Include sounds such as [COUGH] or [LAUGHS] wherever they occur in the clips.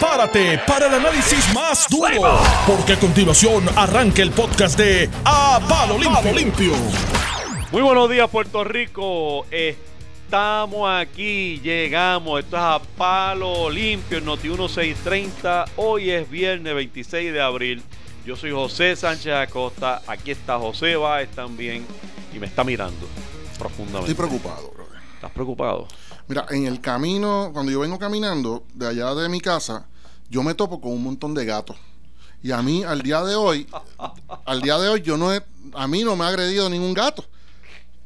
prepárate para el análisis más duro, porque a continuación arranca el podcast de A Palo Limpio. Limpio. Muy buenos días, Puerto Rico. Estamos aquí, llegamos. Esto es a Palo Limpio, en Noti 1630. Hoy es viernes 26 de abril. Yo soy José Sánchez Acosta. Aquí está José Báez también y me está mirando profundamente. Estoy preocupado, brother. ¿Estás preocupado? Mira, en el camino, cuando yo vengo caminando de allá de mi casa, yo me topo con un montón de gatos. Y a mí, al día de hoy, al día de hoy, yo no he, a mí no me ha agredido ningún gato.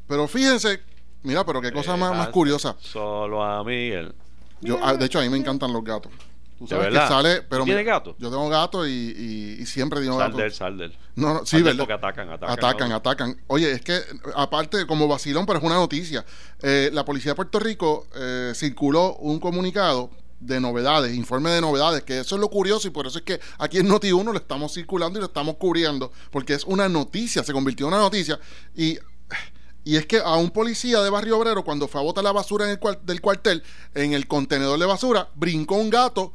Pero fíjense, mira, pero qué cosa más, más curiosa. Solo a Miguel. Yo, ah, de hecho, a mí me encantan los gatos. Tú ¿De sabes que sale, pero ¿Tú tienes mira, gato? Yo tengo gato y, y- y siempre Sal gato. del, sal del. No, no, sí, ¿verdad? porque atacan, atacan. Atacan, ¿no? atacan. Oye, es que aparte, como vacilón, pero es una noticia. eh, la policía de Puerto Rico eh, circuló un comunicado de novedades, informe de novedades, que eso es lo curioso y por eso es que aquí en Noti1 lo estamos circulando y lo estamos cubriendo, porque es una noticia, se convirtió en una noticia. Y, y es que a un policía de Barrio Obrero, cuando fue a botar la basura en el del cuartel, en el contenedor de basura, brincó un gato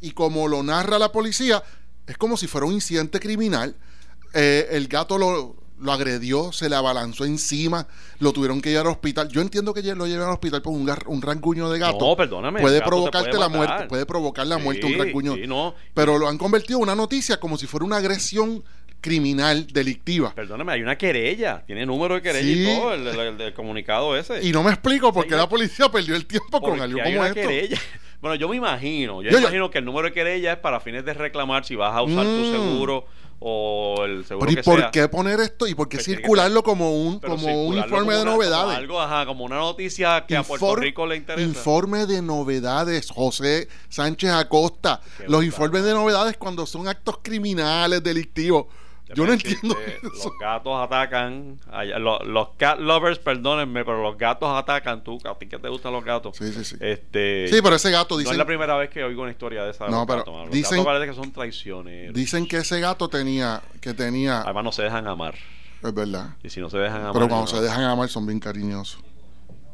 y como lo narra la policía, es como si fuera un incidente criminal. Eh, el gato lo, lo agredió, se le abalanzó encima, lo tuvieron que llevar al hospital. Yo entiendo que lo lleven al hospital por un, un rasguño de gato. No, perdóname, Puede provocarte puede la muerte, puede provocar la muerte un rasguño. sí, no. Pero lo han convertido en una noticia como si fuera una agresión criminal, delictiva. Perdóname, hay una querella. Tiene número de querella Sí. y todo, el, el- el- el comunicado ese. Y no me explico por qué la policía perdió el tiempo con algo como una esto. querella. [LAUGHS] Bueno, yo me imagino, yo, Yo- yo- imagino que el número de querella es para fines de reclamar si vas a usar tu Mm. seguro o el seguro Pero ¿y que por sea. qué poner esto y por qué Pues circularlo como un, como un informe de como una- como novedades? algo, ajá, como una noticia que a Puerto Rico le interesa. Informe de novedades, José Sánchez Acosta. Qué Los informes de novedades cuando son actos criminales, delictivos. Yo no entiendo decirte, eso. Los gatos atacan. Los, los cat lovers, perdónenme, pero los gatos atacan. Tú, a ti que te gustan los gatos. Sí, sí, sí. Este, Sí, pero ese gato no dicen, es la primera vez que oigo una historia de esa. de No, pero gatos. Los dicen- gatos parece que son traicioneros. dicen que ese gato tenía, que tenía, Además, no se dejan amar. es verdad. Y si no se dejan amar. Pero cuando no- se dejan amar son bien cariñosos.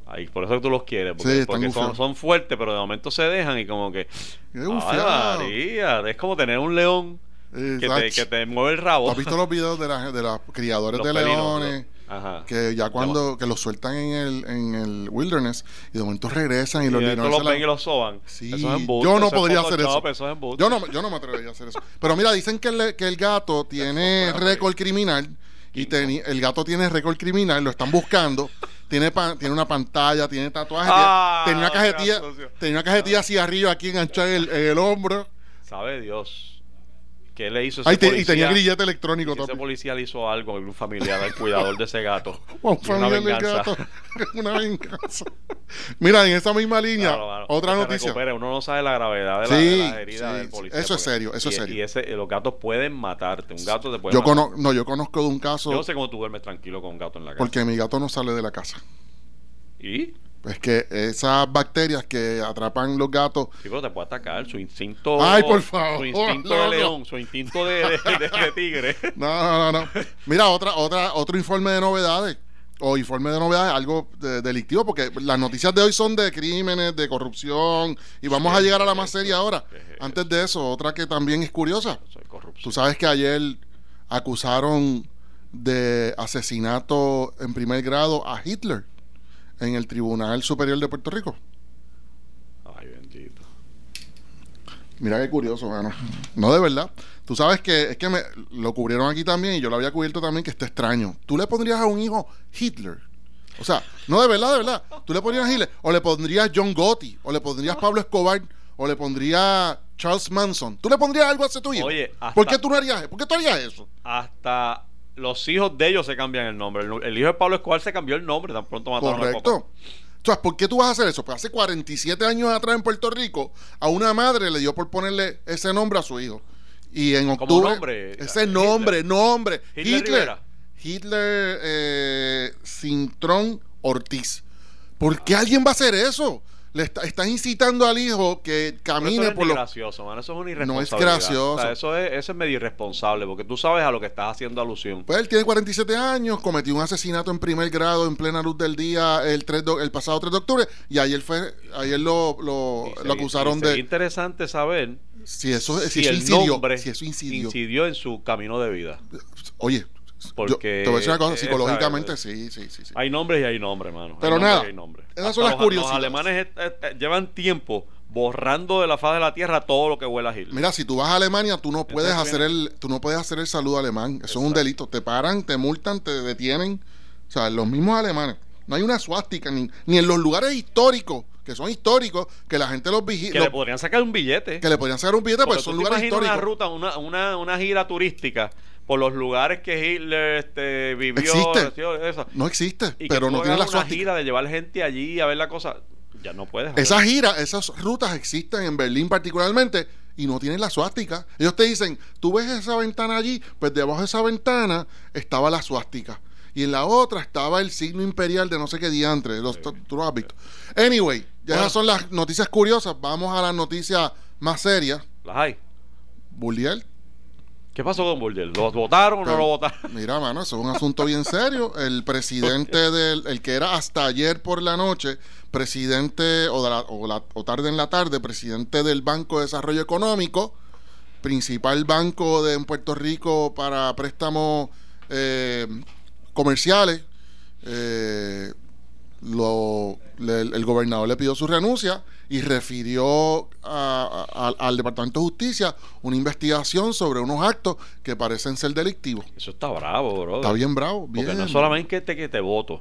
Ahí, por eso que tú los quieres, porque, Sí, porque son, son fuertes, pero de momento se dejan y como que. ¡Ay, gufiado. María! Es como tener un león que te, Exacto. que te mueve el rabo. ¿Tú has visto los videos de, la- de los criadores Los de leones? Ajá. Que ya cuando que los sueltan en el, en el wilderness y de momento regresan y, Y los leones los se la- ven y los soban. Sí, Eso es embuste, yo no eso podría hacer eso. Eso es embuste. Yo no, yo no me atrevería a hacer eso. Pero mira, dicen que el, que el gato tiene récord criminal y teni- el gato tiene récord criminal, lo están buscando. Tiene, una pantalla, tiene tatuajes. Ah, tenía una cajetilla, tenía una cajetilla así arriba, aquí enganchada en el, en el hombro. Sabe Dios. ¿Qué le hizo ese Ay, policía? y tenía grillete electrónico Si ese policía le hizo algo a algún familiar, al cuidador de ese gato. [LAUGHS] Un una familiar del venganza. gato. [LAUGHS] una venganza. Mira, en esa misma línea, Claro, claro. otra Que noticia. recupere. Uno no sabe la gravedad de, la- Sí, de las heridas sí, del policía. Eso es serio, eso es serio. Y ese, los gatos pueden matarte. Un gato te puede Yo, matar. no, yo conozco de un caso Yo no sé cómo tú duermes tranquilo con un gato en la casa. porque mi gato no sale de la casa. ¿Y? Es que esas bacterias que atrapan los gatos Sí, pero te puede atacar. Su instinto. Ay, por favor, Su instinto de león, su instinto de, de- de- de tigre. [LAUGHS] No, no, no, no. Mira, otra, otra, otro informe de novedades. O informe de novedades, algo de- delictivo, porque las noticias de hoy son de crímenes, de corrupción, y vamos a llegar a la más seria ahora. Antes de eso, otra que también es curiosa. Tú sabes que ayer acusaron de asesinato en primer grado a Hitler en el Tribunal Superior de Puerto Rico. Ay, bendito. Mira qué curioso, mano. No, de verdad. Tú sabes que es que me lo cubrieron aquí también y yo lo había cubierto también que está extraño. ¿Tú le pondrías a un hijo Hitler? O sea, no de verdad, de verdad. ¿Tú le pondrías Hitler? ¿O le pondrías John Gotti? ¿O le pondrías Pablo Escobar? ¿O le pondrías Charles Manson? ¿Tú le pondrías algo a ese tu hijo? Oye, hasta- ¿Por qué tú no harías ¿Por qué tú harías eso? Hasta los hijos de ellos se cambian el nombre. El, el hijo de Pablo Escobar se cambió el nombre, tan pronto mataron al papá. Correcto. Sea, ¿por qué tú vas a hacer eso? Pues hace 47 años atrás en Puerto Rico, a una madre le dio por ponerle ese nombre a su hijo. Y en ¿Cómo octubre. nombre? Ese Hitler. nombre, nombre. Hitler Hitler. Hitler eh, Cintrón Ortiz. ¿Por qué alguien va a hacer eso? Le está, estás incitando al hijo que camine eso no es por los... gracioso, mano. Eso es una No es irresponsabilidad. gracioso. O sea, eso, es, eso es medio irresponsable porque tú sabes a lo que estás haciendo alusión. Pues él tiene 47 años, cometió un asesinato en primer grado en plena luz del día el, 3 de- el pasado 3 de octubre y ayer fue ayer lo, lo, lo acusaron de interesante saber si eso, si si eso el incidió, nombre si eso incidió. incidió en su camino de vida. Oye, Porque, yo te voy a decir una cosa, eh, psicológicamente sí, sí, sí, sí. Hay nombres y hay nombres, mano. Pero nada, hay nombres. esas Hasta son las los- curiosidades. Los alemanes eh, eh, llevan tiempo borrando de la faz de la tierra todo lo que huele a Hitler. Mira, si tú vas a Alemania, tú no puedes Entonces hacer el tú no puedes hacer el saludo alemán, eso es un delito, te paran, te multan, te detienen. O sea, los mismos alemanes. No hay una suástica ni, ni en los lugares históricos, que son históricos, que la gente los que vigila, le podrían sacar un billete. que le podrían sacar un billete, Porque pues son lugares imaginas una históricos. ruta, una, una, una gira turística por los lugares que Hitler este, vivió. Existe. eso. No existe, Y pero que no tiene la una suástica. gira de llevar gente allí a ver la cosa. Ya no puedes. Esas giras, esas rutas existen en Berlín particularmente y no tienen la suástica. Ellos te dicen, tú ves esa ventana allí, pues debajo de esa ventana estaba la suástica. Y en la otra estaba el signo imperial de no sé qué diantre. Los, tú lo has visto. Anyway, ya Bueno. esas son las noticias curiosas. Vamos a las noticias más serias. Las hay. Bulliel. ¿Qué pasó con Burgel? ¿Lo votaron o no Pero- lo votaron? [LAUGHS] Mira, mano, eso es un asunto bien serio. El presidente del, el que era hasta ayer por la noche, presidente, o, de la- o, la- o tarde en la tarde, presidente del Banco de Desarrollo Económico, principal banco de en Puerto Rico para préstamos eh, comerciales. eh, lo- le- el gobernador le pidió su renuncia y refirió a- a- al Departamento de Justicia una investigación sobre unos actos que parecen ser delictivos. Eso está bravo, bro. Está bien bravo, bien. Porque no solamente que te, que te voto,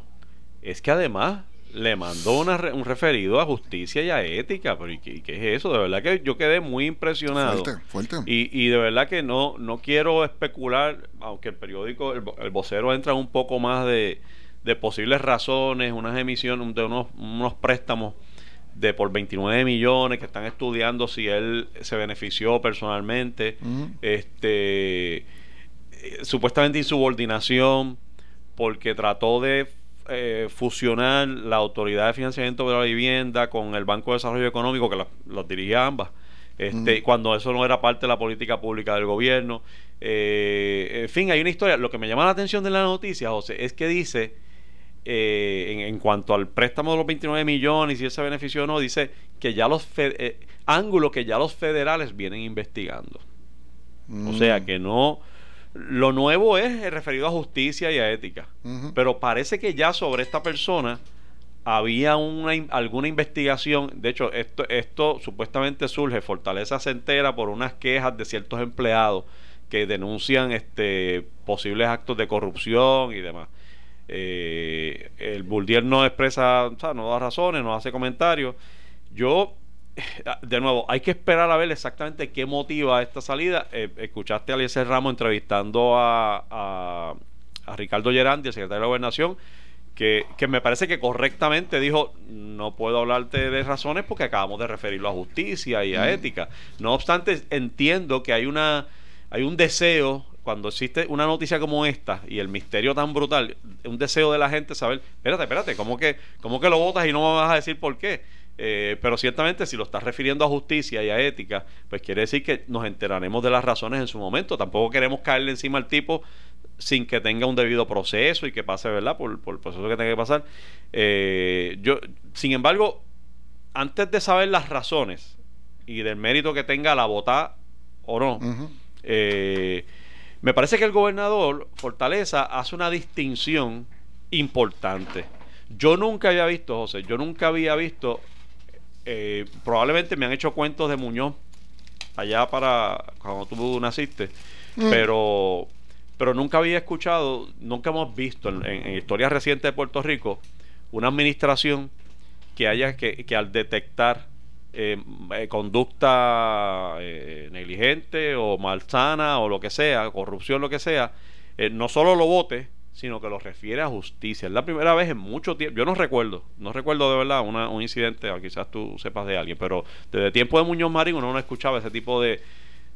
es que además le mandó una un referido a justicia y a ética. Pero ¿y qué, es eso? De verdad que yo quedé muy impresionado. Fuerte, fuerte. Y, y de verdad que no, no quiero especular, aunque el periódico, el, el vocero entra un poco más de, de posibles razones, unas emisiones de unos, unos préstamos de por 29 millones que están estudiando si él se benefició personalmente, este eh, supuestamente insubordinación porque trató de eh, fusionar la autoridad de financiamiento de la vivienda con el Banco de Desarrollo Económico que los dirigía ambas. Este, cuando eso no era parte de la política pública del gobierno. Eh, en fin hay una historia. Lo que me llama la atención de la noticia José es que dice eh, en, en cuanto al préstamo de los 29 millones y si él se benefició o no dice que ya los eh, ángulo que ya los federales vienen investigando o Mm. sea que no. Lo nuevo es referido a justicia y a ética. Pero parece que ya sobre esta persona había una, alguna investigación. De hecho, esto, esto supuestamente surge, Fortaleza se entera por unas quejas de ciertos empleados que denuncian este posibles actos de corrupción y demás. Eh, el Buldier no expresa, o sea, no da razones, no hace comentarios. Yo, de nuevo, hay que esperar a ver exactamente qué motiva esta salida. Eh, escuchaste a Eliezer Ramos entrevistando a, a, a Ricardo Gerandi, el secretario de Gobernación, que, que me parece que correctamente dijo, no puedo hablarte de razones porque acabamos de referirlo a justicia y a ética. No obstante, entiendo que hay una hay un deseo cuando existe una noticia como esta y el misterio tan brutal, un deseo de la gente saber, espérate, espérate, ¿cómo que, cómo que lo votas y no me vas a decir por qué? Eh, pero ciertamente si lo estás refiriendo a justicia y a ética, pues quiere decir que nos enteraremos de las razones en su momento. Tampoco queremos caerle encima al tipo sin que tenga un debido proceso y que pase, ¿verdad? Por, por el proceso que tenga que pasar. Eh, yo, sin embargo, antes de saber las razones y del mérito que tenga la vota o no, eh, me parece que el gobernador Fortaleza hace una distinción importante. Yo nunca había visto, José, yo nunca había visto, eh, probablemente me han hecho cuentos de Muñoz allá para cuando tú naciste, Mm. pero, pero nunca había escuchado, nunca hemos visto en, en, en historia reciente de Puerto Rico una administración que haya que, que al detectar eh, eh, conducta eh, negligente o malsana o lo que sea, corrupción, lo que sea, eh, no solo lo vote, sino que lo refiere a justicia. Es la primera vez en mucho tiempo, yo no recuerdo, no recuerdo de verdad una- un incidente, o quizás tú sepas de alguien, pero desde el tiempo de Muñoz Marín uno no escuchaba ese tipo de,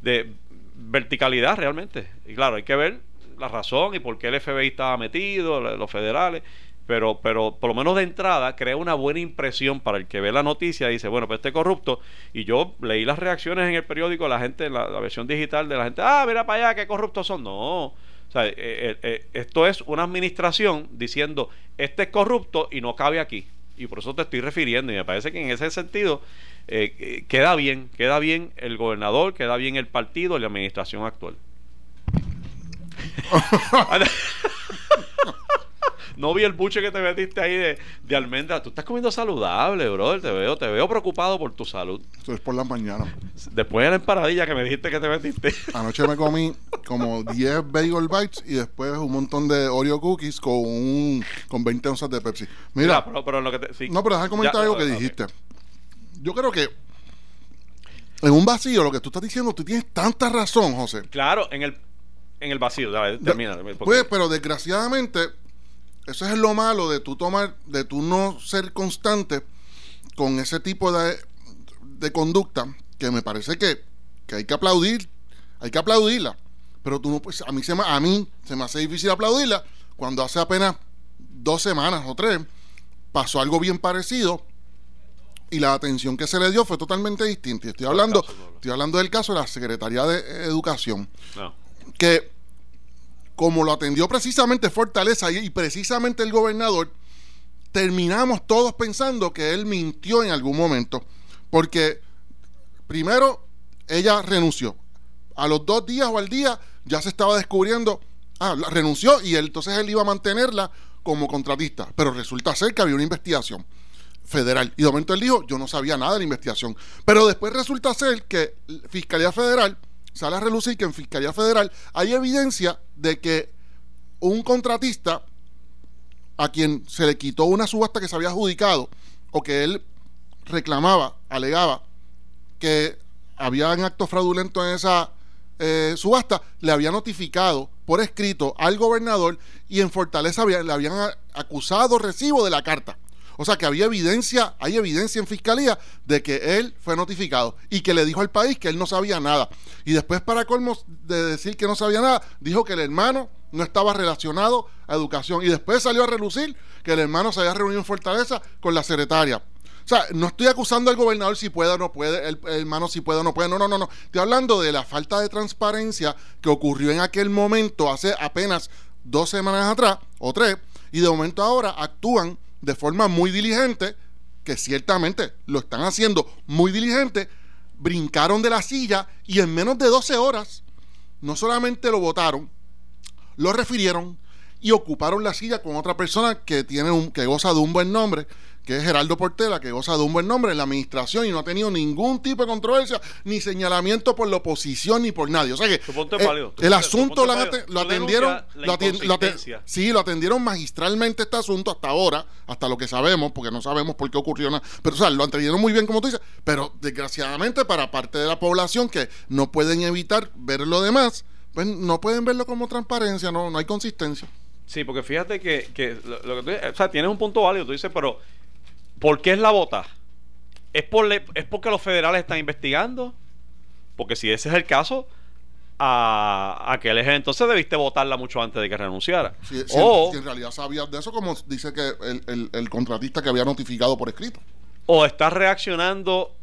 de verticalidad realmente. Y claro, hay que ver la razón y por qué el FBI estaba metido, los federales. Pero, pero por lo menos de entrada crea una buena impresión para el que ve la noticia y dice, bueno, pues este corrupto. Y yo leí las reacciones en el periódico, la gente, la, la versión digital de la gente, ah, mira para allá, qué corruptos son. No. O sea, eh, eh, eh, esto es una administración diciendo, este es corrupto y no cabe aquí. Y por eso te estoy refiriendo. Y me parece que en ese sentido queda bien, queda bien el gobernador, queda bien el partido y la administración actual. [LAUGHS] [LAUGHS] no vi el buche que te metiste ahí de, de, almendra. Tú estás comiendo saludable, brother. Te veo, te veo preocupado por tu salud. Eso es por la mañana. Después de la emparadilla que me dijiste que te metiste. Anoche me comí como [LAUGHS] 10 bagel bites y después un montón de Oreo cookies con un con 20 onzas de Pepsi. Mira, pero, pero lo que te, No, pero déjame comentar algo que dijiste. Yo creo que en un vacío, lo que tú estás diciendo, tú tienes tanta razón, José. Claro, en el, en el vacío, termina. Pues, pero desgraciadamente, eso es lo malo de tú tomar, de tú no ser constante con ese tipo de, de conducta, que me parece que, que, hay que aplaudir, hay que aplaudirla. Pero tú no, pues a mí se me, a mí se me hace difícil aplaudirla cuando hace apenas dos semanas o tres pasó algo bien parecido y la atención que se le dio fue totalmente distinta. estoy hablando, estoy hablando del caso de la Secretaría de Educación, que como lo atendió precisamente Fortaleza y, precisamente el gobernador, terminamos todos pensando que él mintió en algún momento, porque primero ella renunció. A los dos días o al día ya se estaba descubriendo, ah, renunció y entonces él iba a mantenerla como contratista, pero resulta ser que había una investigación federal. Y de momento él dijo, yo no sabía nada de la investigación. Pero después resulta ser que Fiscalía Federal sale a relucir que en Fiscalía Federal hay evidencia de que un contratista a quien se le quitó una subasta que se había adjudicado o que él reclamaba, alegaba que había un acto fraudulento en esa eh, subasta, le había notificado por escrito al gobernador y en Fortaleza le habían acusado recibo de la carta. O sea que había evidencia, hay evidencia en fiscalía de que él fue notificado y que le dijo al país que él no sabía nada. Y después, para colmo de decir que no sabía nada, dijo que el hermano no estaba relacionado a educación. Y después salió a relucir que el hermano se había reunido en Fortaleza con la secretaria. O sea, no estoy acusando al gobernador si puede o no puede, el, hermano si puede o no puede. No, no, no, no. Estoy hablando de la falta de transparencia que ocurrió en aquel momento, hace apenas dos semanas atrás o tres, y de momento ahora actúan de forma muy diligente, que ciertamente lo están haciendo muy diligente, brincaron de la silla y en menos de 12 horas no solamente lo votaron, lo refirieron y ocuparon la silla con otra persona que tiene un que goza de un buen nombre, que es Geraldo Portela, que goza de un buen nombre en la administración y no ha tenido ningún tipo de controversia, ni señalamiento por la oposición ni por nadie. O sea que eh, el asunto lo, atendieron, lo, sí, lo atendieron magistralmente este asunto hasta ahora, hasta lo que sabemos, porque no sabemos por qué ocurrió nada. Pero o sea, lo atendieron muy bien, como tú dices, pero desgraciadamente para parte de la población que no pueden evitar ver lo demás, pues no pueden verlo como transparencia, no, no hay consistencia. Sí, porque fíjate que, que lo, que tú, o sea, tienes un punto válido, tú dices, pero ¿Por qué es la bota? ¿Es, por ¿Es porque los federales están investigando? Porque si ese es el caso, a aquel entonces debiste votarla mucho antes de que renunciara. Si, o, en realidad sabías de eso, como dice que el, contratista que había notificado por escrito. O estás reaccionando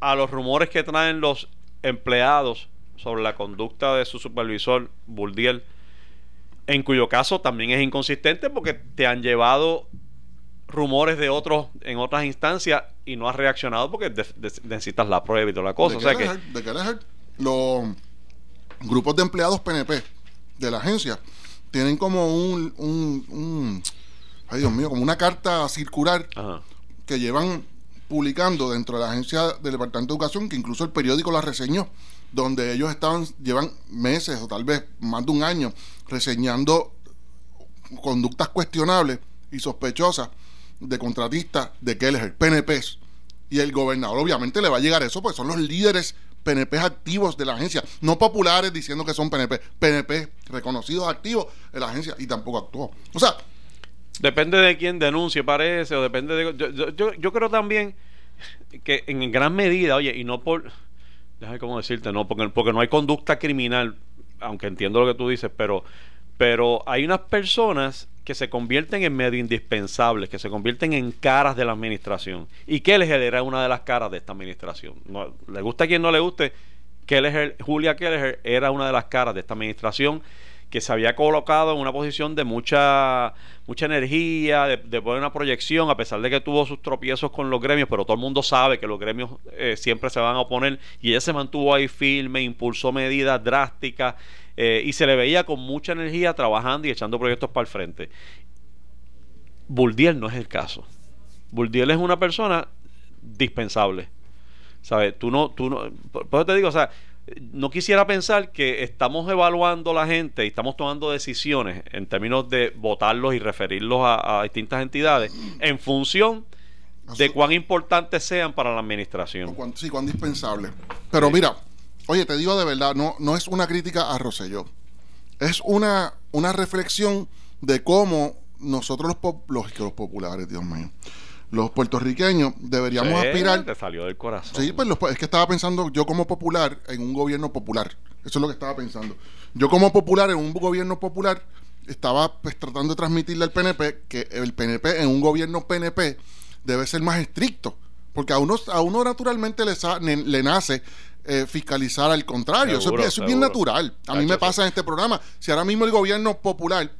a los rumores que traen los empleados sobre la conducta de su supervisor, Buldiel, en cuyo caso también es inconsistente porque te han llevado rumores de otros en otras instancias y no has reaccionado porque necesitas la prueba y toda la cosa. O sea que, de los grupos de empleados PNP de la agencia tienen como un, un, ay Dios mío, como una carta circular que llevan publicando dentro de la agencia del Departamento de Educación, que incluso el periódico la reseñó, donde ellos estaban, llevan meses o tal vez más de un año reseñando conductas cuestionables y sospechosas de contratistas de Keller, PNPs. Y el gobernador obviamente le va a llegar eso, porque son los líderes PNP activos de la agencia, no populares diciendo que son PNP, PNP reconocidos activos de la agencia y tampoco actuó. O sea... Depende de quién denuncie, parece, o depende de... Yo, yo, creo también que en gran medida, oye, y no por... Déjame cómo decirte, no, porque, porque no hay conducta criminal, aunque entiendo lo que tú dices, pero Pero hay unas personas que se convierten en medio indispensables, que se convierten en caras de la administración. Y Kelleher era una de las caras de esta administración. No, le gusta a quien no le guste, Kelleher, Julia Kelleher era una de las caras de esta administración que se había colocado en una posición de mucha mucha energía, de, de buena proyección, a pesar de que tuvo sus tropiezos con los gremios, pero todo el mundo sabe que los gremios eh, siempre se van a oponer y ella se mantuvo ahí firme, impulsó medidas drásticas eh, y se le veía con mucha energía trabajando y echando proyectos para el frente. Buldiel no es el caso. Buldiel es una persona dispensable. ¿Sabes? Tú no, tú no, por eso te digo, o sea, no quisiera pensar que estamos evaluando la gente y estamos tomando decisiones en términos de votarlos y referirlos a, a distintas entidades en función de cuán importantes sean para la administración. Cuán, sí, cuán dispensable. Pero mira, oye, te digo de verdad, no, no es una crítica a Rosselló. Es una, una reflexión de cómo nosotros los, pop, los, los populares, Dios mío, los puertorriqueños deberíamos Sí, aspirar. Te salió del corazón. Sí, pues los- es que estaba pensando yo como popular en un gobierno popular. Eso es lo que estaba pensando. Yo como popular en un gobierno popular estaba pues tratando de transmitirle al PNP que el PNP en un gobierno PNP debe ser más estricto. Porque a uno, a uno naturalmente le, le nace eh, fiscalizar al contrario. Eso es bien- eso, es bien seguro. natural. A mí me pasa en este programa. Si ahora mismo el gobierno popular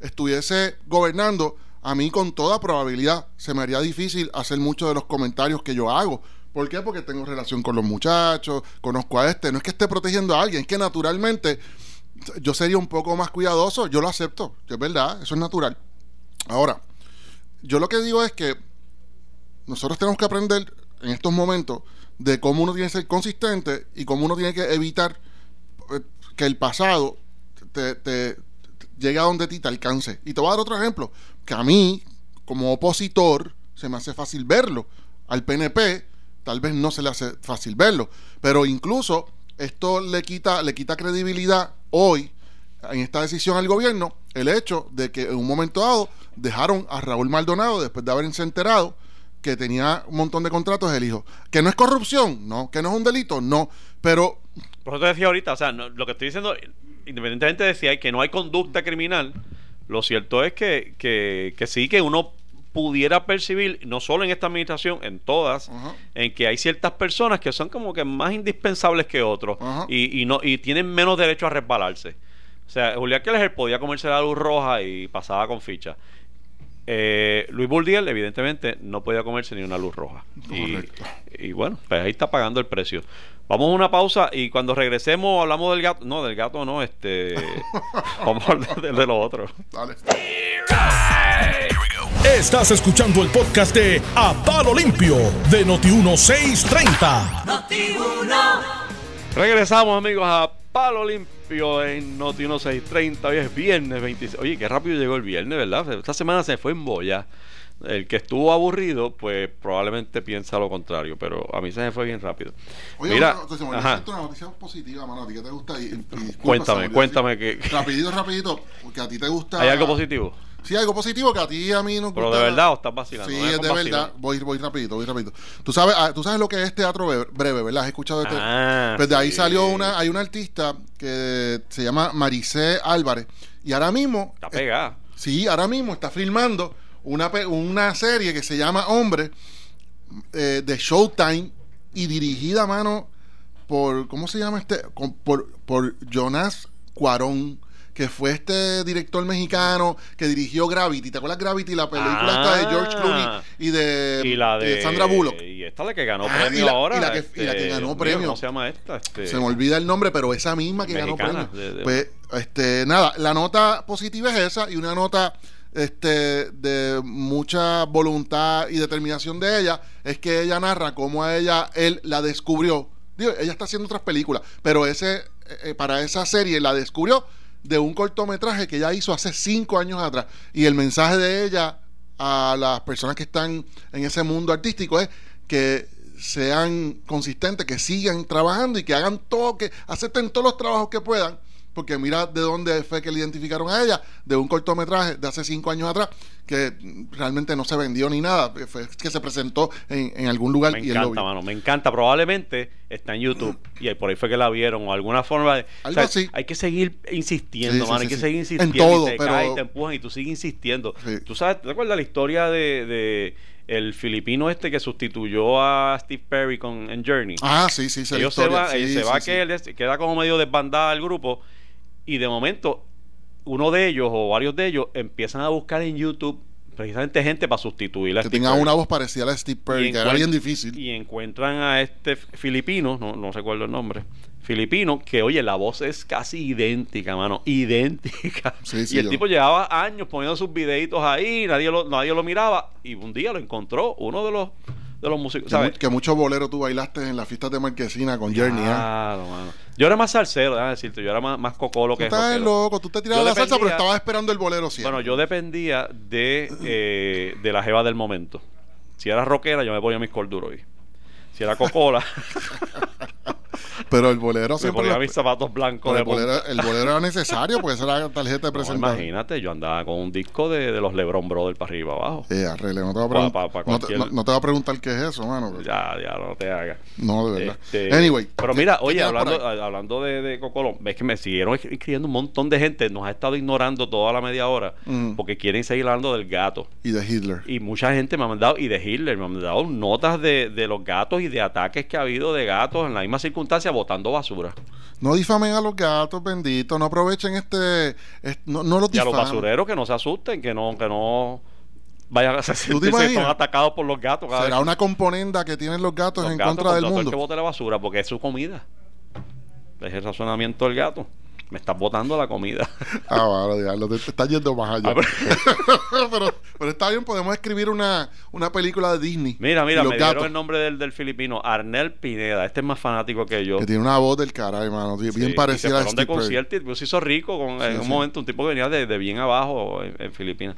estuviese gobernando, a mí con toda probabilidad se me haría difícil hacer muchos de los comentarios que yo hago. ¿Por qué? Porque tengo relación con los muchachos, conozco a este. No es que esté protegiendo a alguien, es que naturalmente yo sería un poco más cuidadoso. Yo lo acepto, es verdad, eso es natural. Ahora, yo lo que digo es que nosotros tenemos que aprender en estos momentos de cómo uno tiene que ser consistente y cómo uno tiene que evitar eh, que el pasado te, te- llegue a donde ti te alcance. Y te voy a dar otro ejemplo, que a mí, como opositor, se me hace fácil verlo. Al PNP, tal vez no se le hace fácil verlo. Pero incluso esto le quita, le quita credibilidad hoy en esta decisión al gobierno el hecho de que en un momento dado dejaron a Raúl Maldonado después de haberse enterado que tenía un montón de contratos el hijo. Que no es corrupción, no. Que no es un delito, no. Pero Por eso te decía ahorita, o sea, no- lo que estoy diciendo, independientemente de si hay que no hay conducta criminal, lo cierto es que, que, que sí que uno pudiera percibir, no solo en esta administración, en todas, en que hay ciertas personas que son como que más indispensables que otros y, y no y tienen menos derecho a resbalarse. O sea, Julián Keller podía comerse la luz roja y pasaba con ficha. Eh, Luis Burdiel, evidentemente, no podía comerse ni una luz roja. Y, Correcto. y bueno, pues ahí está pagando el precio. Vamos a una pausa y cuando regresemos hablamos del gato. No, del gato no, este. [LAUGHS] vamos a hablar de, de lo otro. dale. Estás escuchando el podcast de A Palo Limpio de Noti1630. Regresamos, amigos, a Palo Limpio en Noti 1630. Hoy es viernes 26. Oye, qué rápido llegó el viernes, ¿verdad? Esta semana se fue en boya. El que estuvo aburrido, pues probablemente piensa lo contrario, pero a mí se me fue bien rápido. Oye, Mira, entonces, olvidé una noticia positiva, mano. ¿A ti qué te gusta? Y- y- disculpa, Cuéntame, cuéntame que- Rapidito, rapidito. Porque a ti te gusta. ¿hay algo positivo? Sí, algo positivo que a ti y a mí nos Pero gusta. de verdad o estás vacilando. Sí, No es de verdad. Voy, voy rapidito, voy rapidito. Tú sabes, ah, tú sabes lo que es teatro breve, ¿verdad? ¿Has escuchado teatro? Ah, pues de ahí sí. salió una, hay una artista que se llama Maricé Álvarez. Y ahora mismo. Está pegada. Sí, ahora mismo está filmando una, una serie que se llama Hombre eh, de Showtime y dirigida a mano por, ¿cómo se llama este? Con- por, por Jonas Cuarón, que fue este director mexicano que dirigió Gravity. ¿Te acuerdas Gravity? La película esta de George Ah. Clooney y de, y la de, de Sandra Bullock. Y esta la que ganó Ah, premio y la- ahora. y la que- y la que este, ganó mío, premio. ¿Cómo se llama esta? Este, Se me olvida el nombre, pero esa misma que ganó premio. de- de- Pues, este, nada, la nota positiva es esa y una nota este, de mucha voluntad y determinación de ella es que ella narra cómo a ella él la descubrió. Digo, ella está haciendo otras películas, pero ese eh, eh, para esa serie la descubrió de un cortometraje que ella hizo hace cinco años atrás. Y el mensaje de ella a las personas que están en ese mundo artístico es que sean consistentes, que sigan trabajando y que hagan todo, que acepten todos los trabajos que puedan, porque mira de dónde fue que le identificaron a ella, de un cortometraje de hace cinco años atrás, que realmente no se vendió ni nada, fue que se presentó en, algún lugar me y encanta, mano, me encanta. Probablemente está en YouTube [CLEARS THROAT] y por ahí fue que la vieron o alguna forma de. Algo así. Hay que seguir insistiendo, mano, hay que seguir insistiendo. En todo, y te pero... caes, te empujan y tú sigues insistiendo. Tú sabes, ¿te acuerdas la historia de, de el filipino este que sustituyó a Steve Perry con en Journey. Ah, sí, sí, se Ellos se va, se va que él queda como medio desbandada el grupo y de momento uno de ellos o varios de ellos empiezan a buscar en YouTube precisamente gente para sustituir a que tenga una voz parecida a la de Steve Perry, que era bien difícil. Y encuentran a este filipino, no, no recuerdo el nombre, filipino, que oye, la voz es casi idéntica, mano, [LAUGHS] idéntica. y el tipo llevaba años poniendo sus videitos ahí, nadie lo, nadie lo miraba, y un día lo encontró uno de los de los músicos. Que, muchos boleros tú bailaste en las fiestas de Marquesina con Journey. ¿eh? Claro, mano. Yo era más salsero, déjame decirte, yo era más, más cocolo que Tú estás loco, tú te tirabas la salsa, pero estabas esperando el bolero siempre. Bueno, yo dependía de, eh, de la jeva del momento. Si era rockera, yo me ponía mis corduros. Si era cocola. [LAUGHS] [LAUGHS] Pero el bolero siempre. Me ponía mis zapatos blancos. el, bolero, el bolero era necesario porque esa era la tarjeta de presentación. imagínate, yo andaba con un disco de, de los Lebron Brothers para arriba abajo. Arregle, no te voy a, preguntar, no, te, no, te va a preguntar qué es eso, mano. Ya, ya, no te hagas. No, de verdad. Este, anyway. Pero mira, oye, hablando, hablando de, de Cocolón, ves que me siguieron escribiendo un montón de gente, nos ha estado ignorando toda la media hora mm. porque quieren seguir hablando del gato. Y de Hitler. Y mucha gente me ha mandado, y de Hitler, me ha mandado notas de, de los gatos y de ataques que ha habido de gatos en la misma circunstancia botando basura. No difamen a los gatos, benditos. No aprovechen este. no, no, los difamen. Y a los basureros que no se asusten, que no, que no vayan a sentirse [LAUGHS] atacados por los gatos. Será una componenda que tienen los gatos en contra del mundo. que bote la basura porque es su comida. Es el razonamiento del gato me estás botando la comida. [LAUGHS] Ah, bueno, diablo, te, estás yendo más allá. Ah, [LAUGHS] pero... pero, está bien, podemos escribir una, una película de Disney. Mira, mira, me dieron el nombre del, del, filipino, Arnel Pineda. Este es más fanático que yo. Que tiene una voz del cara, hermano. Bien parecida a de concierto y se hizo rico con, en un momento, un tipo que venía de, de bien abajo en, Filipinas.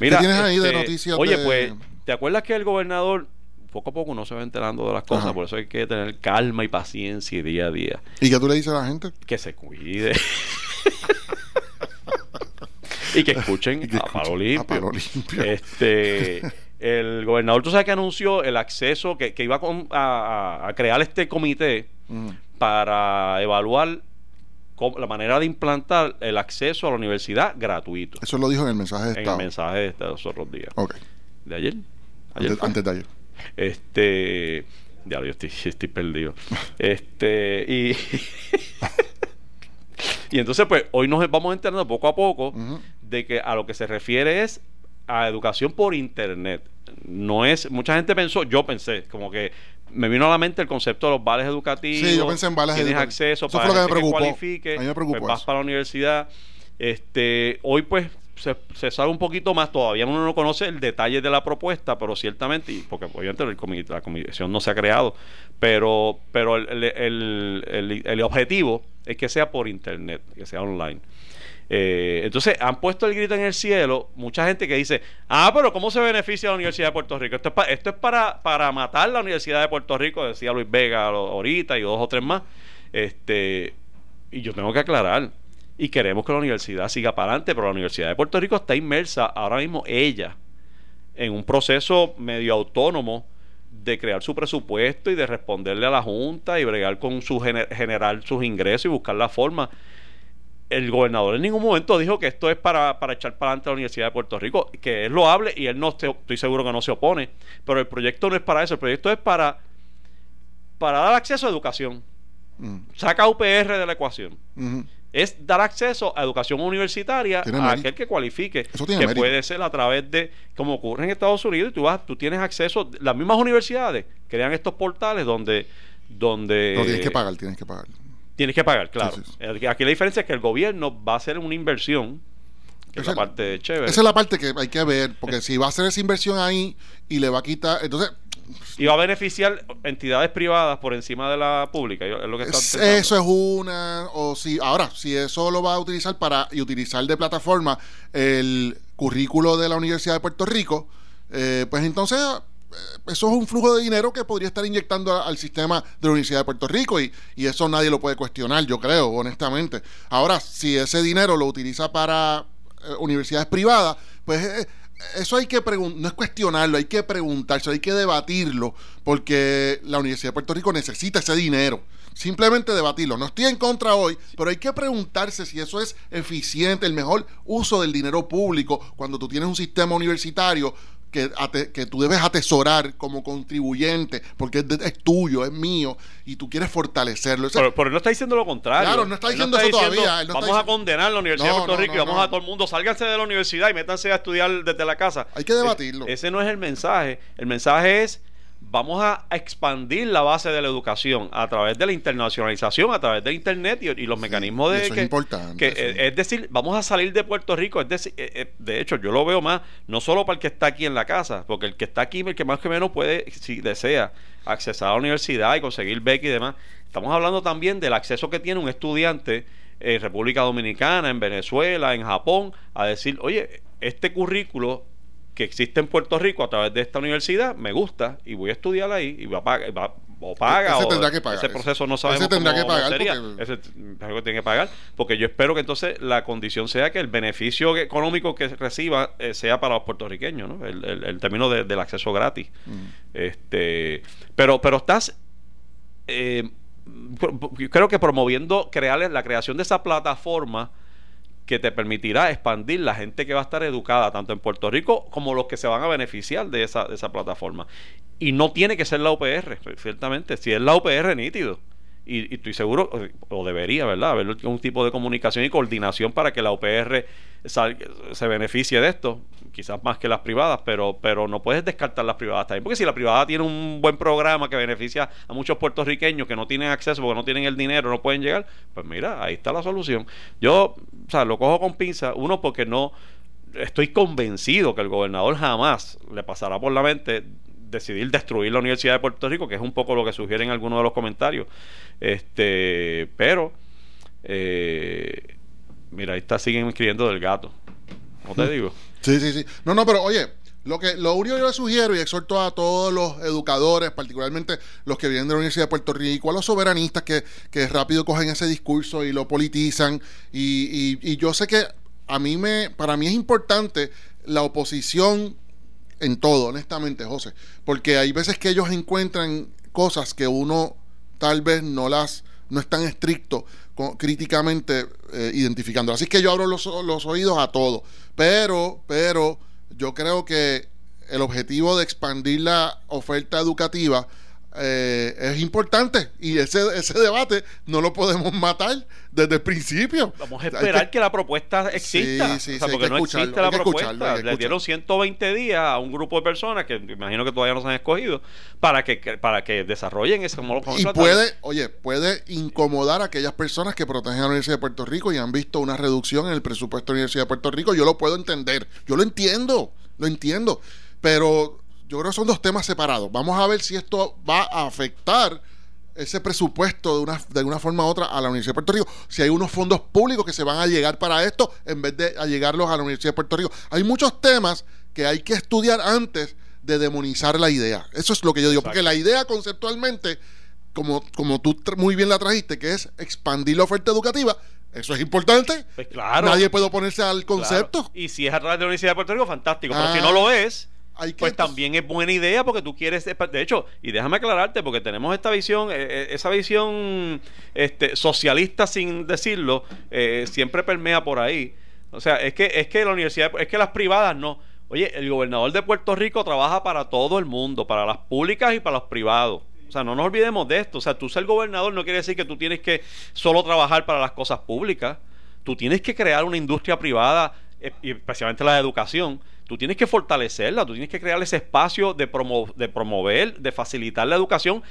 Mira, ¿Qué tienes ahí de este, noticias? Oye, pues, ¿te acuerdas que el gobernador poco a poco uno se va enterando de las cosas, por eso hay que tener calma y paciencia día a día. ¿Y qué tú le dices a la gente? Que se cuide. [LAUGHS] y que escuchen, a, palo limpio. Este, el gobernador, tú sabes que anunció el acceso, que, iba a, crear este comité para evaluar la manera de implantar el acceso a la universidad gratuito. Eso lo dijo en el mensaje de Estado. En el mensaje de Estado los otros días. Ok. ¿De ayer? antes de ayer. Este. Ya, yo estoy, [LAUGHS] estoy perdido. Este. Y. [LAUGHS] y entonces, pues, hoy nos vamos enterando poco a poco de que a lo que se refiere es a educación por internet. No es. Mucha gente pensó, yo pensé, como que me vino a la mente el concepto de los vales educativos. Sí, yo pensé en vales Tienes acceso para que, me cualifique. me pues vas para la universidad. Este, hoy, pues, se, sabe un poquito más, todavía uno no conoce el detalle de la propuesta, pero ciertamente, porque obviamente la comisión no se ha creado, pero, pero el, objetivo es que sea por internet, que sea online. Eh, entonces han puesto el grito en el cielo, mucha gente que dice, ah, pero ¿cómo se beneficia la Universidad de Puerto Rico? Esto es, esto es para, para matar la Universidad de Puerto Rico, decía Luis Vega ahorita y dos o tres más. Este, y yo tengo que aclarar, y queremos que la universidad siga para adelante, pero la Universidad de Puerto Rico está inmersa ahora mismo ella en un proceso medio autónomo de crear su presupuesto y de responderle a la Junta y bregar con su generar sus ingresos y buscar la forma. El gobernador en ningún momento dijo que esto es para, para echar para adelante la Universidad de Puerto Rico, que es loable y él no estoy seguro que no se opone, pero el proyecto no es para eso, el proyecto es para, para dar acceso a educación. Mm. Saca UPR de la ecuación es dar acceso a educación universitaria a aquel que cualifique, que puede ser a través de, como ocurre en Estados Unidos, tú vas, tú tienes acceso, las mismas universidades crean estos portales donde, donde no tienes que pagar, tienes que pagar. Tienes que pagar, claro. Aquí la diferencia es que el gobierno va a hacer una inversión esa es la parte chévere. Esa es la parte que hay que ver, porque si va a hacer esa inversión ahí y le va a quitar, entonces y va a beneficiar entidades privadas por encima de la pública. Es lo que está eso es una. O si ahora, si eso lo va a utilizar para y utilizar de plataforma el currículo de la Universidad de Puerto Rico, eh, pues entonces eso es un flujo de dinero que podría estar inyectando al sistema de la Universidad de Puerto Rico y, y, eso nadie lo puede cuestionar, yo creo, honestamente. Ahora, si ese dinero lo utiliza para eh, universidades privadas, pues eh, eso hay que no es cuestionarlo, hay que preguntarse, hay que debatirlo, porque la Universidad de Puerto Rico necesita ese dinero. Simplemente debatirlo. No estoy en contra hoy, pero hay que preguntarse si eso es eficiente, el mejor uso del dinero público cuando tú tienes un sistema universitario que, que, tú debes atesorar como contribuyente, porque es, tuyo, es mío, y tú quieres fortalecerlo. pero, pero, no está diciendo lo contrario. Claro, no está diciendo eso todavía. vamos a condenar la Universidad de Puerto Rico y vamos a todo el mundo, sálganse de la universidad y métanse a estudiar desde la casa. Hay que debatirlo. ese no es el mensaje. El mensaje es vamos a expandir la base de la educación a través de la internacionalización, a través de Internet y, los mecanismos de... Eso es importante. Eh, es decir, vamos a salir de Puerto Rico. Es decir, eh, eh, de hecho, yo lo veo más, no solo para el que está aquí en la casa, porque el que está aquí, el que más que menos puede, si desea, accesar a la universidad y conseguir beca y demás. Estamos hablando también del acceso que tiene un estudiante en República Dominicana, en Venezuela, en Japón, a decir, oye, este currículo que existe en Puerto Rico a través de esta universidad, me gusta y voy a estudiar ahí y va a pagar, o paga ese tendrá que pagar, ese proceso no sabemos ese tendrá que pagar sería. ese tiene que pagar porque yo espero que entonces la condición sea que el beneficio económico que reciba eh, sea para los puertorriqueños ¿no? el, el, término del acceso gratis mm. este pero pero estás eh, creo que promoviendo crear la creación de esa plataforma que te permitirá expandir la gente que va a estar educada tanto en Puerto Rico como los que se van a beneficiar de esa, de esa plataforma. Y no tiene que ser la UPR, ciertamente. Si es la UPR, nítido y, estoy seguro, o debería, ¿verdad? Haber un tipo de comunicación y coordinación para que la UPR se beneficie de esto, quizás más que las privadas, pero, pero no puedes descartar las privadas también, porque si la privada tiene un buen programa que beneficia a muchos puertorriqueños que no tienen acceso porque no tienen el dinero, no pueden llegar, pues mira, ahí está la solución. Yo, o sea, lo cojo con pinza, uno porque no estoy convencido que el gobernador jamás le pasará por la mente decidir destruir la Universidad de Puerto Rico, que es un poco lo que sugieren algunos de los comentarios. Este, pero, eh, mira, ahí está, siguen escribiendo del gato. ¿No te [LAUGHS] digo? Sí, sí, sí. No, no, pero oye, lo que lo único que yo le sugiero y exhorto a todos los educadores, particularmente los que vienen de la Universidad de Puerto Rico, a los soberanistas que, que rápido cogen ese discurso y lo politizan. Y, y, y yo sé que a mí me, para mí es importante la oposición en todo, honestamente, José. Porque hay veces que ellos encuentran cosas que uno tal vez no las no es tan estricto críticamente eh, identificando. Así que yo abro los, los oídos a todo. Pero, pero yo creo que el objetivo de expandir la oferta educativa eh, es importante y ese, ese debate no lo podemos [LAUGHS] matar desde el principio. Vamos a esperar que, la propuesta exista. Sí, sí, porque no existe la propuesta. Le dieron 120 días a un grupo de personas que imagino que todavía no se han escogido para que, para que desarrollen ese Y puede, oye, puede incomodar a aquellas personas que protegen a la Universidad de Puerto Rico y han visto una reducción en el presupuesto de la Universidad de Puerto Rico. Yo lo puedo entender. Yo lo entiendo. Lo entiendo. Pero yo creo que son dos temas separados. Vamos a ver si esto va a afectar ese presupuesto de una, de una forma u otra a la Universidad de Puerto Rico. Si hay unos fondos públicos que se van a llegar para esto en vez de a llegarlos a la Universidad de Puerto Rico. Hay muchos temas que hay que estudiar antes de demonizar la idea. Eso es lo que yo digo. Porque la idea conceptualmente, como, como tú muy bien la trajiste, que es expandir la oferta educativa, eso es importante. Pues claro. Nadie puede oponerse al concepto. Y si es a través de la Universidad de Puerto Rico, fantástico. Pero si no lo es pues también es buena idea porque tú quieres de hecho y déjame aclararte porque tenemos esta visión eh, eh, esa visión este socialista sin decirlo eh, siempre permea por ahí o sea es que es que la universidad es que las privadas no oye el gobernador de Puerto Rico trabaja para todo el mundo para las públicas y para los privados o sea, no nos olvidemos de esto. O sea, tú ser gobernador no quiere decir que tú tienes que solo trabajar para las cosas públicas. Tú tienes que crear una industria privada, especialmente la de educación, tú tienes que fortalecerla, tú tienes que crear ese espacio de, de promover, de facilitar la educación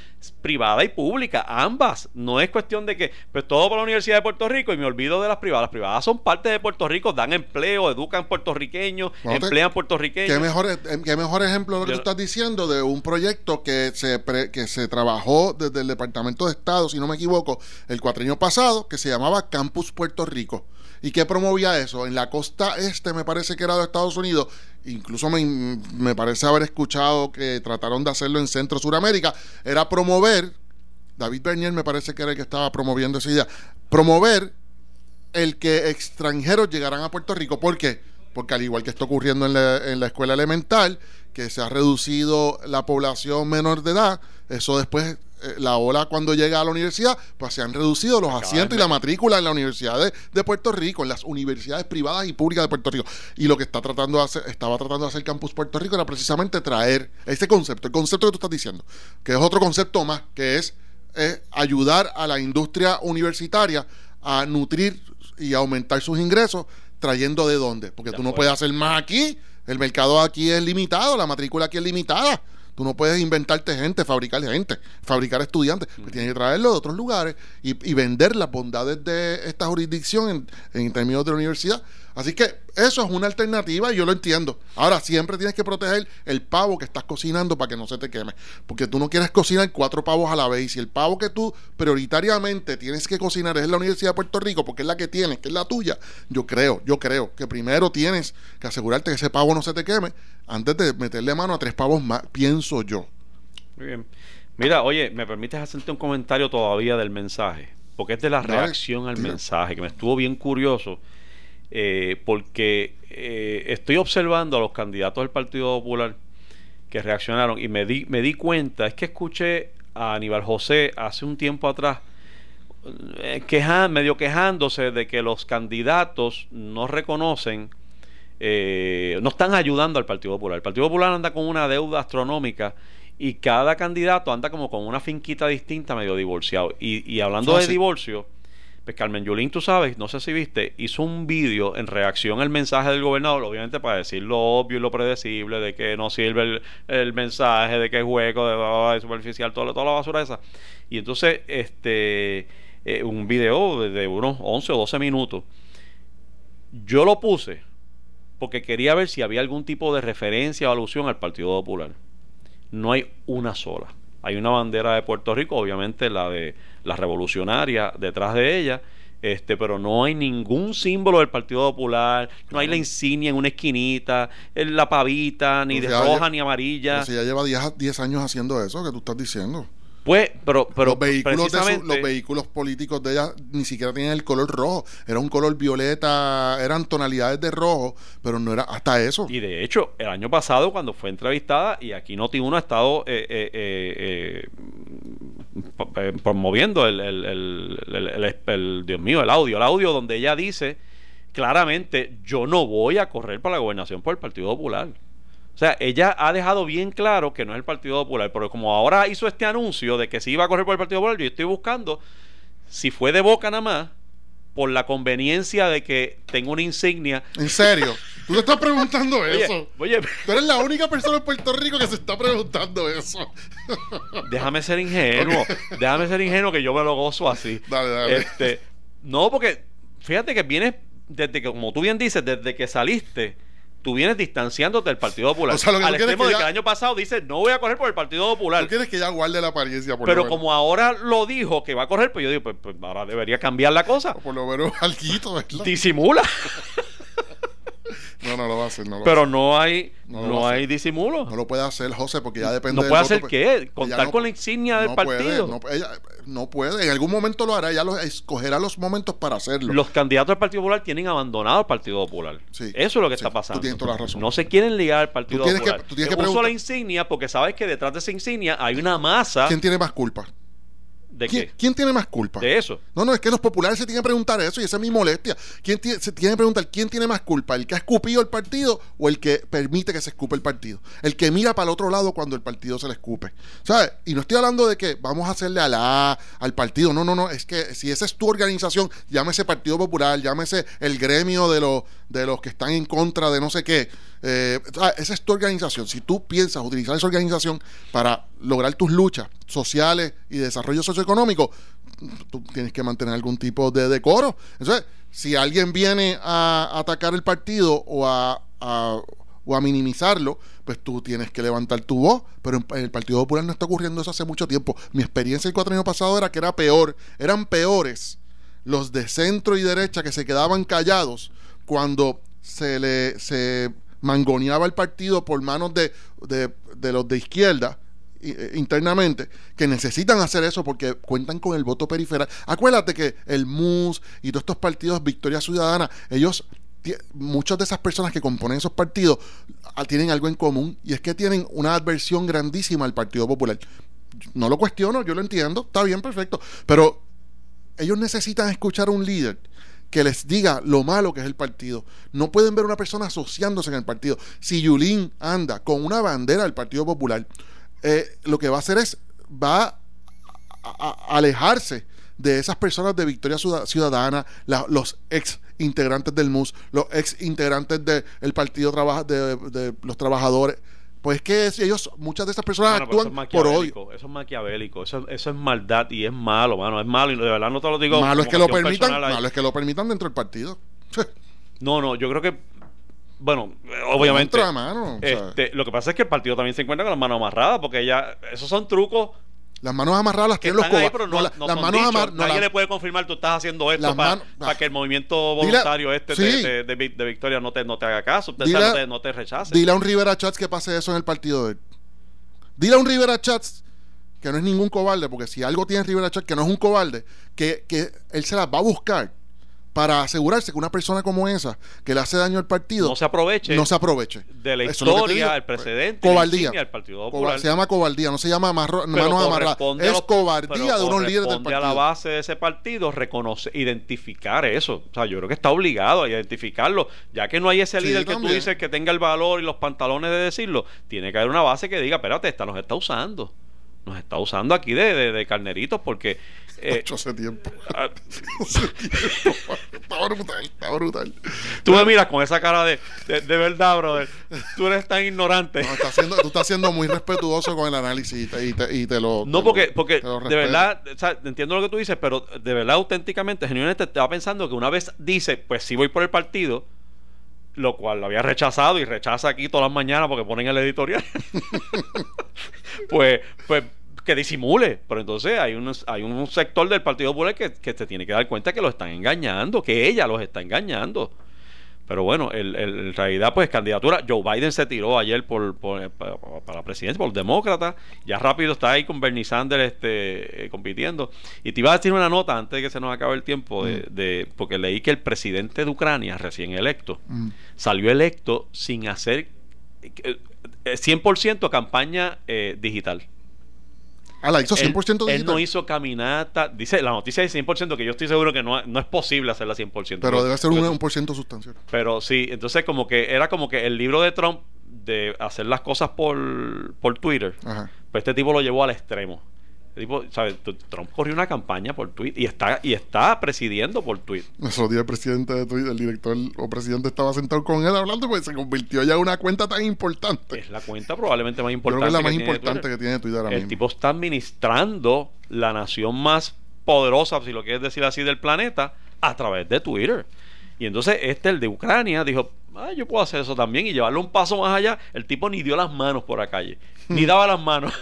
privada y pública, ambas. No es cuestión de que, pues todo por la Universidad de Puerto Rico y me olvido de las privadas. Las privadas son parte de Puerto Rico, dan empleo, educan puertorriqueños, emplean puertorriqueños. ¿Qué mejor, qué mejor ejemplo lo que tú estás diciendo de un proyecto que se, que se trabajó desde el Departamento de Estado, si no me equivoco, el cuatriño pasado, que se llamaba Campus Puerto Rico. ¿Y qué promovía eso? En la costa este, me parece que era de Estados Unidos, incluso me, me parece haber escuchado que trataron de hacerlo en Centro Suramérica, era promover, David Bernier me parece que era el que estaba promoviendo esa idea, promover el que extranjeros llegaran a Puerto Rico. ¿Por qué? Porque al igual que está ocurriendo en la, en la escuela elemental, que se ha reducido la población menor de edad, eso después eh, la ola cuando llega a la universidad, pues se han reducido los asientos y la matrícula en la Universidad de, Puerto Rico, en las universidades privadas y públicas de Puerto Rico. Y lo que está tratando de hacer, estaba tratando de hacer Campus Puerto Rico era precisamente traer ese concepto, el concepto que tú estás diciendo, que es otro concepto más, que es, ayudar a la industria universitaria a nutrir y aumentar sus ingresos trayendo de dónde, porque tú no puedes hacer más aquí, el mercado aquí es limitado, la matrícula aquí es limitada. Tú no puedes inventarte gente, fabricar gente, fabricar estudiantes. Pues tienes que traerlo de otros lugares y, vender las bondades de esta jurisdicción en, en términos de la universidad Así que eso es una alternativa y yo lo entiendo. Ahora, siempre tienes que proteger el pavo que estás cocinando para que no se te queme. Porque tú no quieres cocinar cuatro pavos a la vez. Y si el pavo que tú prioritariamente tienes que cocinar es la Universidad de Puerto Rico, porque es la que tienes, que es la tuya, yo creo, yo creo que primero tienes que asegurarte que ese pavo no se te queme antes de meterle mano a tres pavos más, pienso yo. Muy bien. Mira, oye, ¿me permites hacerte un comentario todavía del mensaje? Porque es de la reacción al mensaje, que me estuvo bien curioso eh, porque eh, estoy observando a los candidatos del Partido Popular que reaccionaron y me di, me di cuenta, es que escuché a Aníbal José hace un tiempo atrás eh, medio quejándose de que los candidatos no reconocen, no están ayudando al Partido Popular. El Partido Popular anda con una deuda astronómica y cada candidato anda como con una finquita distinta, medio divorciado. Y, hablando de divorcio, pues Carmen Yulín, tú sabes, no sé si viste, hizo un vídeo en reacción al mensaje del gobernador, obviamente para decir lo obvio y lo predecible, de que no sirve el, mensaje, de que es hueco, de, de superficial, toda, la basura esa. Y entonces, este, eh, un video de, unos 11 o 12 minutos. Yo lo puse porque quería ver si había algún tipo de referencia o alusión al Partido Popular. No hay una sola. Hay una bandera de Puerto Rico, obviamente la de la revolucionaria detrás de ella, este, pero no hay ningún símbolo del Partido Popular, no hay la insignia en una esquinita, la pavita, ni de roja ni amarilla. si ya lleva 10 años haciendo eso que tú estás diciendo. Pues, pero, pero los vehículos, los vehículos políticos de ella ni siquiera tenían el color rojo, era un color violeta, eran tonalidades de rojo, pero no era hasta eso. Y de hecho, el año pasado cuando fue entrevistada y aquí Noti Uno ha estado eh, eh, eh, promoviendo el, el, Dios mío, el audio, el audio donde ella dice claramente yo no voy a correr para la gobernación por el Partido Popular. O sea, ella ha dejado bien claro que no es el Partido Popular, pero como ahora hizo este anuncio de que se iba a correr por el Partido Popular, yo estoy buscando si fue de boca nada más por la conveniencia de que tengo una insignia. ¿En serio? [LAUGHS] ¿Tú te estás preguntando eso? Oye, tú eres la única persona en Puerto Rico que se está preguntando eso. déjame ser ingenuo. Déjame ser ingenuo que yo me lo gozo así. Dale, dale. Este, no, porque fíjate que vienes desde que, como tú bien dices, desde que saliste tú vienes distanciándote del Partido Popular. O sea, lo que Al extremo de que el año pasado dice, no voy a correr por el Partido Popular. Tú quieres que ya guarde la apariencia. Por Pero como ahora lo dijo que va a correr, pues yo digo, pues, pues ahora debería cambiar la cosa. Por lo menos [LAUGHS] alquito, ¿verdad? Disimula. [LAUGHS] No, no lo va a hacer. No Pero no hay, no, hay disimulo. No lo puede hacer, José, porque ya depende ¿No puede hacer qué? ¿Contar con la insignia del partido? no, ella, no puede. En algún momento lo hará. Ella lo, escogerá los momentos para hacerlo. Los candidatos del Partido Popular tienen abandonado el Partido Popular. Sí, Eso es lo que está pasando. Tú tienes toda la razón. No se quieren ligar al Partido Popular. Que, tú tienes que uso la insignia porque sabes que detrás de esa insignia hay una masa. ¿Quién tiene más culpa? ¿Quién, tiene más culpa? De eso. No, no, es que los populares se tienen que preguntar eso y esa es mi molestia. ¿Quién se tiene que preguntar quién tiene más culpa? ¿El que ha escupido el partido o el que permite que se escupe el partido? El que mira para el otro lado cuando el partido se le escupe. ¿Sabes? Y no estoy hablando de que vamos a hacerle a la al partido. No, no, no. Es que si esa es tu organización, llámese Partido Popular, llámese el gremio de los, de los que están en contra de no sé qué eh, esa es tu organización. Si tú piensas utilizar esa organización para lograr tus luchas sociales y desarrollo socioeconómico, tú tienes que mantener algún tipo de decoro. Entonces, si alguien viene a atacar el partido o a, o a minimizarlo, pues tú tienes que levantar tu voz. Pero en, el Partido Popular no está ocurriendo eso hace mucho tiempo. Mi experiencia el cuatro años pasado era que era peor, eran peores los de centro y derecha que se quedaban callados cuando se le se mangoneaba el partido por manos de, de, de los de izquierda eh, internamente que necesitan hacer eso porque cuentan con el voto periferal. Acuérdate que el MUS y todos estos partidos Victoria Ciudadana, ellos muchas de esas personas que componen esos partidos ah, tienen algo en común y es que tienen una adversión grandísima al Partido Popular. No lo cuestiono, yo lo entiendo, está bien, perfecto, pero ellos necesitan escuchar a un líder que les diga lo malo que es el partido. No pueden ver una persona asociándose en el partido. Si Yulín anda con una bandera del Partido Popular, eh, lo que va a hacer es, va a, alejarse de esas personas de Victoria Ciudadana, los ex integrantes del MUS, los ex integrantes del Partido de, los Trabajadores. Pues que ellos, muchas de esas personas actúan por odio. Eso es maquiavélico, eso, eso es maldad y es malo, mano, es malo y de verdad no te lo digo. Malo es que lo permitan, malo es que lo permitan dentro del partido. [LAUGHS] no, no, yo creo que bueno, obviamente. este, lo que pasa es que el partido también se encuentra con las manos amarradas, porque ya, esos son trucos. Las manos amarradas las tienen los cobardes. No, las manos amarradas. Nadie le puede confirmar tú estás haciendo esto para, que el movimiento voluntario este de, de, Victoria no te, no te haga caso, no, te, no, te, rechace. Dile a un Rivera Chats que pase eso en el partido de él. Dile a un Rivera Chats que no es ningún cobarde, porque si algo tiene Rivera Chats que no es un cobarde, que, que él se las va a buscar para asegurarse que una persona como esa que le hace daño al partido no se aproveche no se aproveche. de la historia el precedente cobardía. el Partido se llama cobardía no se llama manos amarradas es cobardía de unos líderes del partido a la base de ese partido reconocer identificar eso. O sea yo creo que está obligado a identificarlo ya que no hay ese líder que tú dices que tenga el valor y los pantalones de decirlo tiene que haber una base que diga espérate esta nos está usando nos está usando aquí de, de, de carneritos porque eh, hace tiempo. Ah, [LAUGHS] está brutal, está brutal. Tú me miras con esa cara de, de, verdad, brother. Tú eres tan ignorante. No, tú estás siendo muy respetuoso con el análisis y te, y te, lo. No, porque, porque de verdad, o sea, entiendo lo que tú dices, pero de verdad, auténticamente, genuinamente, te va pensando que una vez dice, pues sí voy por el partido, lo cual lo había rechazado y rechaza aquí todas las mañanas porque ponen el editorial. [LAUGHS] pues, pues que disimule. Pero entonces hay un, hay un sector del Partido Popular que, que se tiene que dar cuenta que lo están engañando, que ella los está engañando. Pero bueno, el, en realidad, pues candidatura. Joe Biden se tiró ayer por, para, la presidencia, por demócrata. Ya rápido está ahí con Bernie Sanders este, eh, compitiendo. Y te iba a decir una nota antes de que se nos acabe el tiempo, de, mm. de porque leí que el presidente de Ucrania, recién electo, mm. salió electo sin hacer 100% eh, campaña eh, digital. Ah, la hizo 100% digital. Él no hizo caminata. Dice, la noticia es 100%, que yo estoy seguro que no, no es posible hacerla 100%. Pero debe ser un, un por ciento sustancial. Pero sí, entonces como que era como que el libro de Trump de hacer las cosas por, por Twitter, Ajá. pues este tipo lo llevó al extremo. Tipo, ¿sabes? Trump corrió una campaña por Twitter y está, y está presidiendo por Twitter. Esos días el presidente de Twitter, el director o presidente estaba sentado con él hablando, pues se convirtió ya en una cuenta tan importante. Es la cuenta probablemente más importante. Creo que es la más importante que tiene Twitter ahora El tipo está administrando la nación más poderosa, si lo quieres decir así, del planeta a través de Twitter. Y entonces este, el de Ucrania, dijo, ah, yo puedo hacer eso también y llevarlo un paso más allá. El tipo ni dio las manos por la calle, ni [LAUGHS] daba las manos.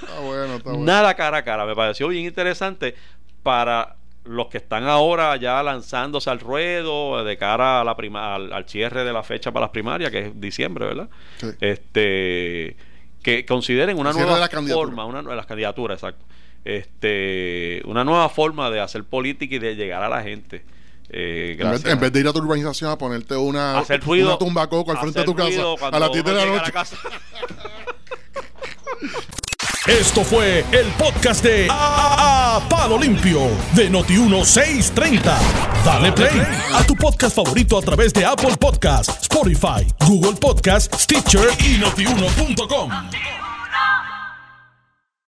Nada cara a cara. Me pareció bien interesante para los que están ahora ya lanzándose al ruedo de cara a la prima, al, cierre de la fecha para las primarias, que es diciembre, ¿verdad? Este que consideren una nueva forma, una las candidaturas, exacto. Este, una nueva forma de hacer política y de llegar a la gente. Eh, en, vez, de ir a tu urbanización a ponerte una, una tumba coco al frente de tu casa a las 10 de la noche. [LAUGHS] Esto fue el podcast de a, Palo Limpio de Noti1630. Dale play a tu podcast favorito a través de Apple Podcasts, Spotify, Google Podcasts, Stitcher y notiuno.com.